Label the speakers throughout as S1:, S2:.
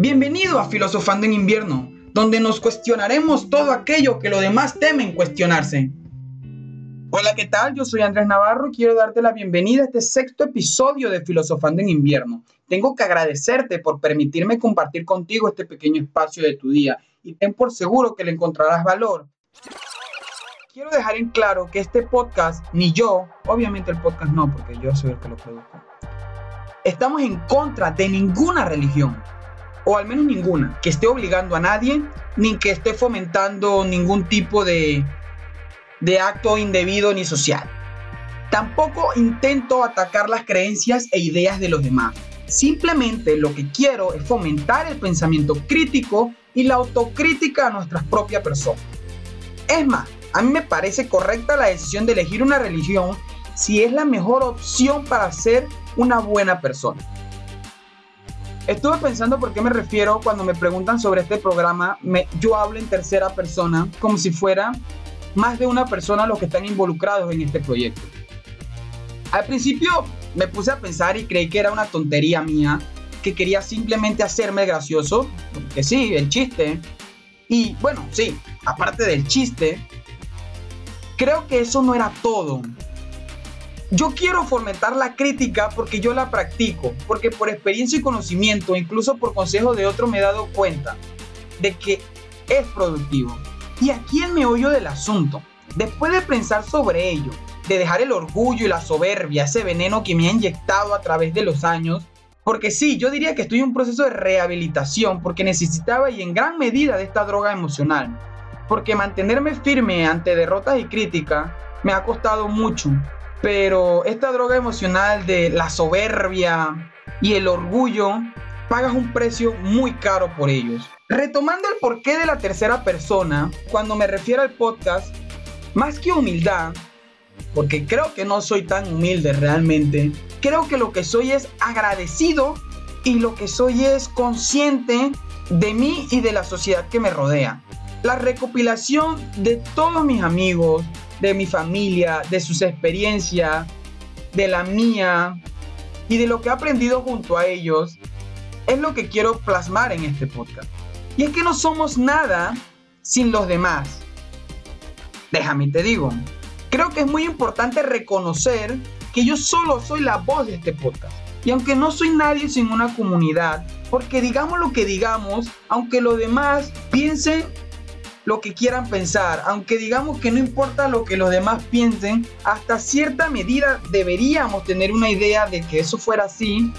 S1: Bienvenido a Filosofando en Invierno, donde nos cuestionaremos todo aquello que los demás temen cuestionarse. Hola, ¿qué tal? Yo soy Andrés Navarro y quiero darte la bienvenida a este sexto episodio de Filosofando en Invierno. Tengo que agradecerte por permitirme compartir contigo este pequeño espacio de tu día y ten por seguro que le encontrarás valor. Quiero dejar en claro que este podcast, ni yo, obviamente el podcast no, porque yo soy el que lo produzco, estamos en contra de ninguna religión o al menos ninguna, que esté obligando a nadie, ni que esté fomentando ningún tipo de, de acto indebido ni social. Tampoco intento atacar las creencias e ideas de los demás. Simplemente lo que quiero es fomentar el pensamiento crítico y la autocrítica a nuestras propias personas. Es más, a mí me parece correcta la decisión de elegir una religión si es la mejor opción para ser una buena persona. Estuve pensando por qué me refiero cuando me preguntan sobre este programa. Yo hablo en tercera persona, como si fuera más de una persona los que están involucrados en este proyecto. Al principio me puse a pensar y creí que era una tontería mía, que quería simplemente hacerme gracioso, que sí, el chiste. Y bueno, sí, aparte del chiste, creo que eso no era todo. Yo quiero fomentar la crítica porque yo la practico, porque por experiencia y conocimiento, incluso por consejo de otro, me he dado cuenta de que es productivo. Y aquí el meollo del asunto, después de pensar sobre ello, de dejar el orgullo y la soberbia, ese veneno que me ha inyectado a través de los años, porque sí, yo diría que estoy en un proceso de rehabilitación porque necesitaba y en gran medida de esta droga emocional, porque mantenerme firme ante derrotas y crítica me ha costado mucho pero esta droga emocional de la soberbia y el orgullo, pagas un precio muy caro por ellos. Retomando el porqué de la tercera persona, cuando me refiero al podcast, más que humildad, porque creo que no soy tan humilde realmente, creo que lo que soy es agradecido y lo que soy es consciente de mí y de la sociedad que me rodea. La recopilación de todos mis amigos, de mi familia, de sus experiencias, de la mía y de lo que he aprendido junto a ellos, es lo que quiero plasmar en este podcast. Y es que no somos nada sin los demás. Déjame te digo, creo que es muy importante reconocer que yo solo soy la voz de este podcast. Y aunque no soy nadie sin una comunidad, porque digamos lo que digamos, aunque los demás piensen lo que quieran pensar, aunque digamos que no importa lo que los demás piensen, hasta cierta medida deberíamos tener una idea de que eso fuera así,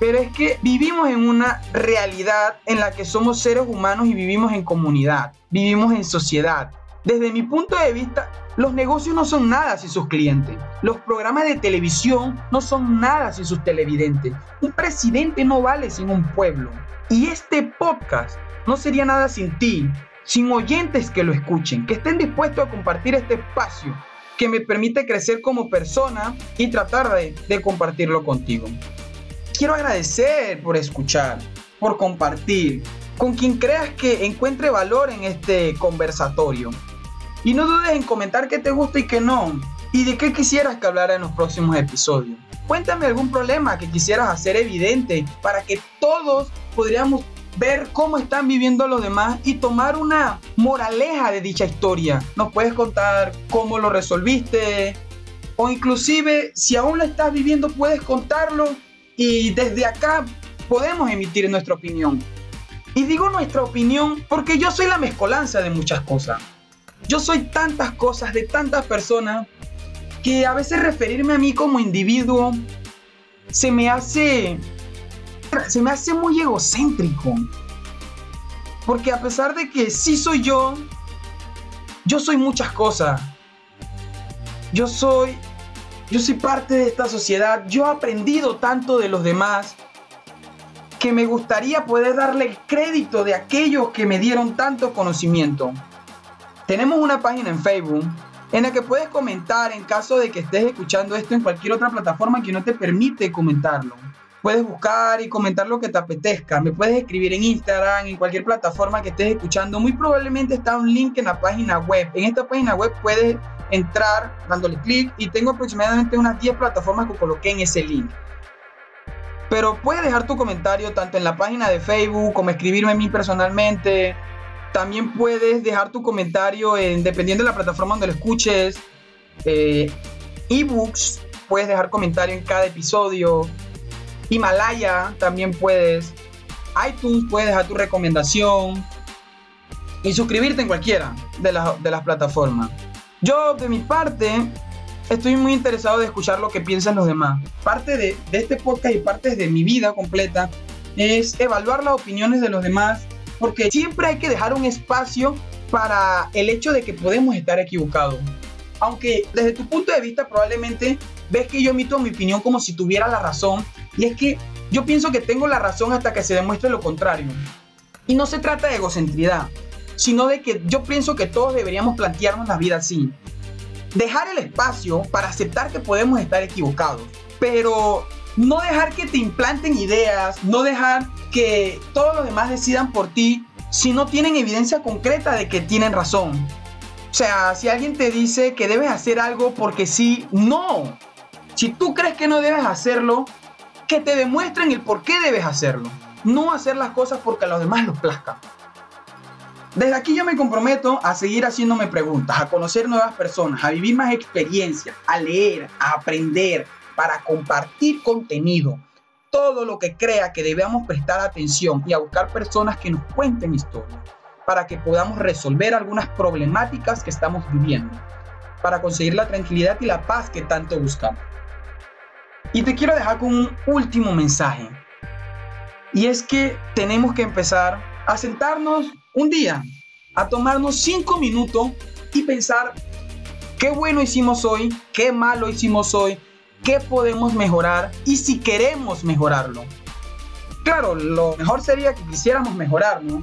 S1: pero es que vivimos en una realidad en la que somos seres humanos y vivimos en comunidad, vivimos en sociedad. Desde mi punto de vista, los negocios no son nada sin sus clientes. Los programas de televisión no son nada sin sus televidentes. Un presidente no vale sin un pueblo. Y este podcast no sería nada sin ti, sin oyentes que lo escuchen, que estén dispuestos a compartir este espacio que me permite crecer como persona y tratar de, compartirlo contigo. Quiero agradecer por escuchar, por compartir, con quien creas que encuentre valor en este conversatorio. Y no dudes en comentar qué te gusta y qué no, y de qué quisieras que hablara en los próximos episodios. Cuéntame algún problema que quisieras hacer evidente para que todos podríamos ver cómo están viviendo los demás y tomar una moraleja de dicha historia. Nos puedes contar cómo lo resolviste o inclusive si aún lo estás viviendo puedes contarlo y desde acá podemos emitir nuestra opinión. Y digo nuestra opinión porque yo soy la mezcolanza de muchas cosas. Yo soy tantas cosas de tantas personas que a veces referirme a mí como individuo se me hace se me hace muy egocéntrico. Porque a pesar de que sí soy yo, yo soy muchas cosas. Yo soy yo soy parte de esta sociedad. Yo he aprendido tanto de los demás que me gustaría poder darle el crédito de aquellos que me dieron tanto conocimiento. Tenemos una página en Facebook en la que puedes comentar en caso de que estés escuchando esto en cualquier otra plataforma que no te permite comentarlo. Puedes buscar y comentar lo que te apetezca. Me puedes escribir en Instagram, en cualquier plataforma que estés escuchando. Muy probablemente está un link en la página web. En esta página web puedes entrar dándole clic y tengo aproximadamente unas 10 plataformas que coloqué en ese link. Pero puedes dejar tu comentario tanto en la página de Facebook como escribirme a mí personalmente. También puedes dejar tu comentario en, dependiendo de la plataforma donde lo escuches. Eh, ebooks, puedes dejar comentario en cada episodio. Himalaya también puedes. iTunes puedes dejar tu recomendación. Y suscribirte en cualquiera de, de las plataformas. Yo, de mi parte, estoy muy interesado de escuchar lo que piensan los demás. Parte de, de este podcast y parte de mi vida completa es evaluar las opiniones de los demás, porque siempre hay que dejar un espacio para el hecho de que podemos estar equivocados. Aunque desde tu punto de vista probablemente ves que yo emito mi opinión como si tuviera la razón, y es que yo pienso que tengo la razón hasta que se demuestre lo contrario. Y no se trata de egocentridad, sino de que yo pienso que todos deberíamos plantearnos la vida así. Dejar el espacio para aceptar que podemos estar equivocados, pero no dejar que te implanten ideas, no dejar que todos los demás decidan por ti si no tienen evidencia concreta de que tienen razón. O sea, si alguien te dice que debes hacer algo porque sí, no. Si tú crees que no debes hacerlo, que te demuestren el por qué debes hacerlo. No hacer las cosas porque a los demás los plazca. Desde aquí yo me comprometo a seguir haciéndome preguntas, a conocer nuevas personas, a vivir más experiencias, a leer, a aprender, para compartir contenido. Todo lo que crea que debamos prestar atención y a buscar personas que nos cuenten historias, para que podamos resolver algunas problemáticas que estamos viviendo, para conseguir la tranquilidad y la paz que tanto buscamos. Y te quiero dejar con un último mensaje. Y es que tenemos que empezar a sentarnos un día, a tomarnos cinco minutos y pensar qué bueno hicimos hoy, qué malo hicimos hoy, qué podemos mejorar y si queremos mejorarlo. Claro, lo mejor sería que quisiéramos mejorarlo.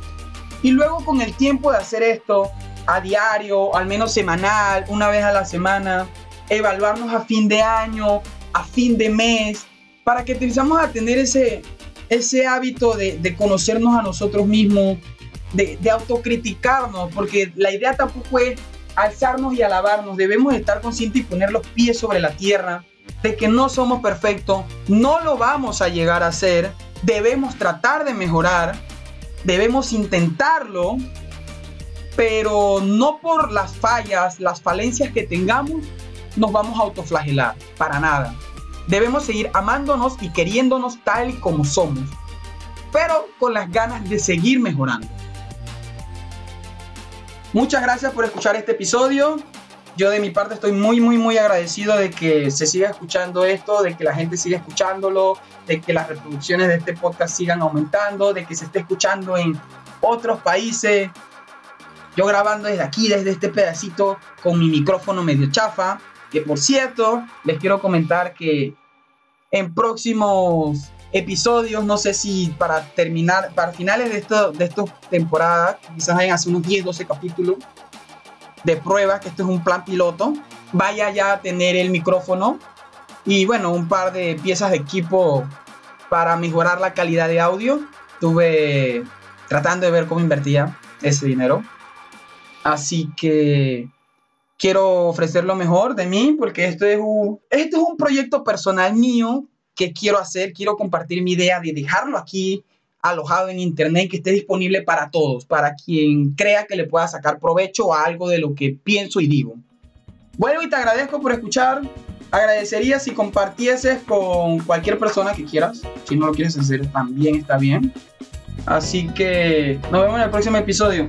S1: Y luego con el tiempo de hacer esto, a diario, al menos semanal, una vez a la semana, evaluarnos a fin de año, a fin de mes, para que empezamos a tener ese, ese hábito de, de conocernos a nosotros mismos, de, de autocriticarnos, porque la idea tampoco es alzarnos y alabarnos, debemos estar conscientes y poner los pies sobre la tierra, de que no somos perfectos, no lo vamos a llegar a ser, debemos tratar de mejorar, debemos intentarlo, pero no por las fallas, las falencias que tengamos, nos vamos a autoflagelar, para nada. Debemos seguir amándonos y queriéndonos tal como somos, pero con las ganas de seguir mejorando. Muchas gracias por escuchar este episodio. Yo de mi parte estoy muy, muy, muy agradecido de que se siga escuchando esto, de que la gente siga escuchándolo, de que las reproducciones de este podcast sigan aumentando, de que se esté escuchando en otros países. Yo grabando desde aquí, desde este pedacito, con mi micrófono medio chafa, que por cierto, les quiero comentar que en próximos episodios, no sé si para terminar, para finales de, esto, de esta temporada, quizás hayan hace unos 10, 12 capítulos de pruebas, que esto es un plan piloto, vaya ya a tener el micrófono y bueno, un par de piezas de equipo para mejorar la calidad de audio. Estuve tratando de ver cómo invertía ese dinero. Así que quiero ofrecer lo mejor de mí porque esto es un, esto es un proyecto personal mío que quiero hacer, quiero compartir mi idea de dejarlo aquí alojado en internet que esté disponible para todos, para quien crea que le pueda sacar provecho a algo de lo que pienso y digo. Bueno, y te agradezco por escuchar. Agradecería si compartieses con cualquier persona que quieras. Si no lo quieres hacer, también está bien. Así que nos vemos en el próximo episodio.